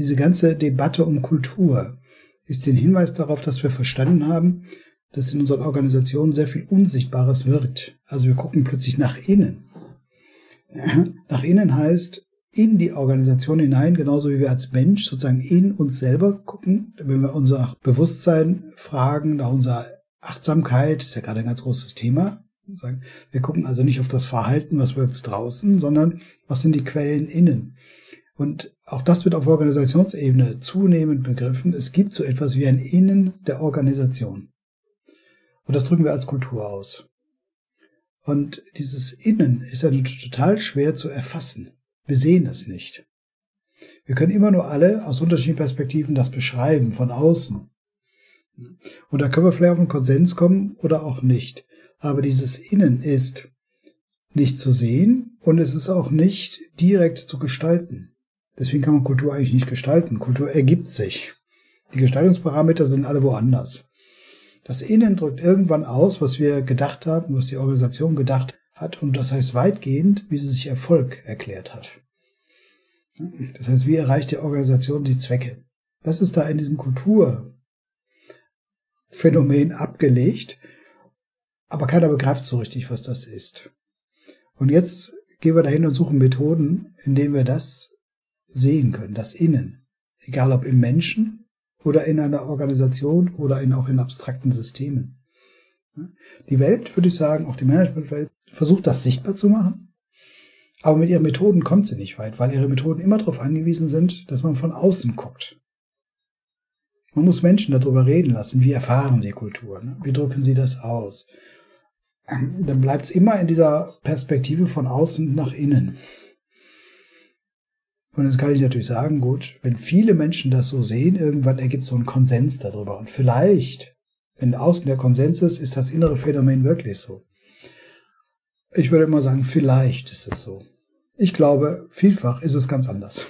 diese ganze Debatte um Kultur ist ein Hinweis darauf, dass wir verstanden haben, dass in unseren Organisationen sehr viel Unsichtbares wirkt. Also wir gucken plötzlich nach innen. Nach innen heißt in die Organisation hinein, genauso wie wir als Mensch sozusagen in uns selber gucken. Wenn wir unser Bewusstsein fragen, nach unserer Achtsamkeit, ist ja gerade ein ganz großes Thema. Wir gucken also nicht auf das Verhalten, was wirkt draußen, sondern was sind die Quellen innen. Und auch das wird auf Organisationsebene zunehmend begriffen. Es gibt so etwas wie ein Innen der Organisation. Und das drücken wir als Kultur aus. Und dieses Innen ist ja total schwer zu erfassen. Wir sehen es nicht. Wir können immer nur alle aus unterschiedlichen Perspektiven das beschreiben, von außen. Und da können wir vielleicht auf einen Konsens kommen oder auch nicht. Aber dieses Innen ist nicht zu sehen und es ist auch nicht direkt zu gestalten. Deswegen kann man Kultur eigentlich nicht gestalten. Kultur ergibt sich. Die Gestaltungsparameter sind alle woanders. Das Innen drückt irgendwann aus, was wir gedacht haben, was die Organisation gedacht hat und das heißt weitgehend, wie sie sich Erfolg erklärt hat. Das heißt, wie erreicht die Organisation die Zwecke? Das ist da in diesem Kulturphänomen abgelegt, aber keiner begreift so richtig, was das ist. Und jetzt gehen wir dahin und suchen Methoden, in denen wir das sehen können, das Innen. Egal ob im Menschen oder in einer Organisation oder in, auch in abstrakten Systemen. Die Welt, würde ich sagen, auch die Managementwelt, versucht das sichtbar zu machen. Aber mit ihren Methoden kommt sie nicht weit, weil ihre Methoden immer darauf angewiesen sind, dass man von außen guckt. Man muss Menschen darüber reden lassen, wie erfahren sie Kultur, ne? wie drücken sie das aus. Ähm, dann bleibt es immer in dieser Perspektive von außen nach innen. Und jetzt kann ich natürlich sagen, gut, wenn viele Menschen das so sehen, irgendwann ergibt so einen Konsens darüber. Und vielleicht, wenn außen der Konsens ist, ist das innere Phänomen wirklich so. Ich würde immer sagen, vielleicht ist es so. Ich glaube, vielfach ist es ganz anders.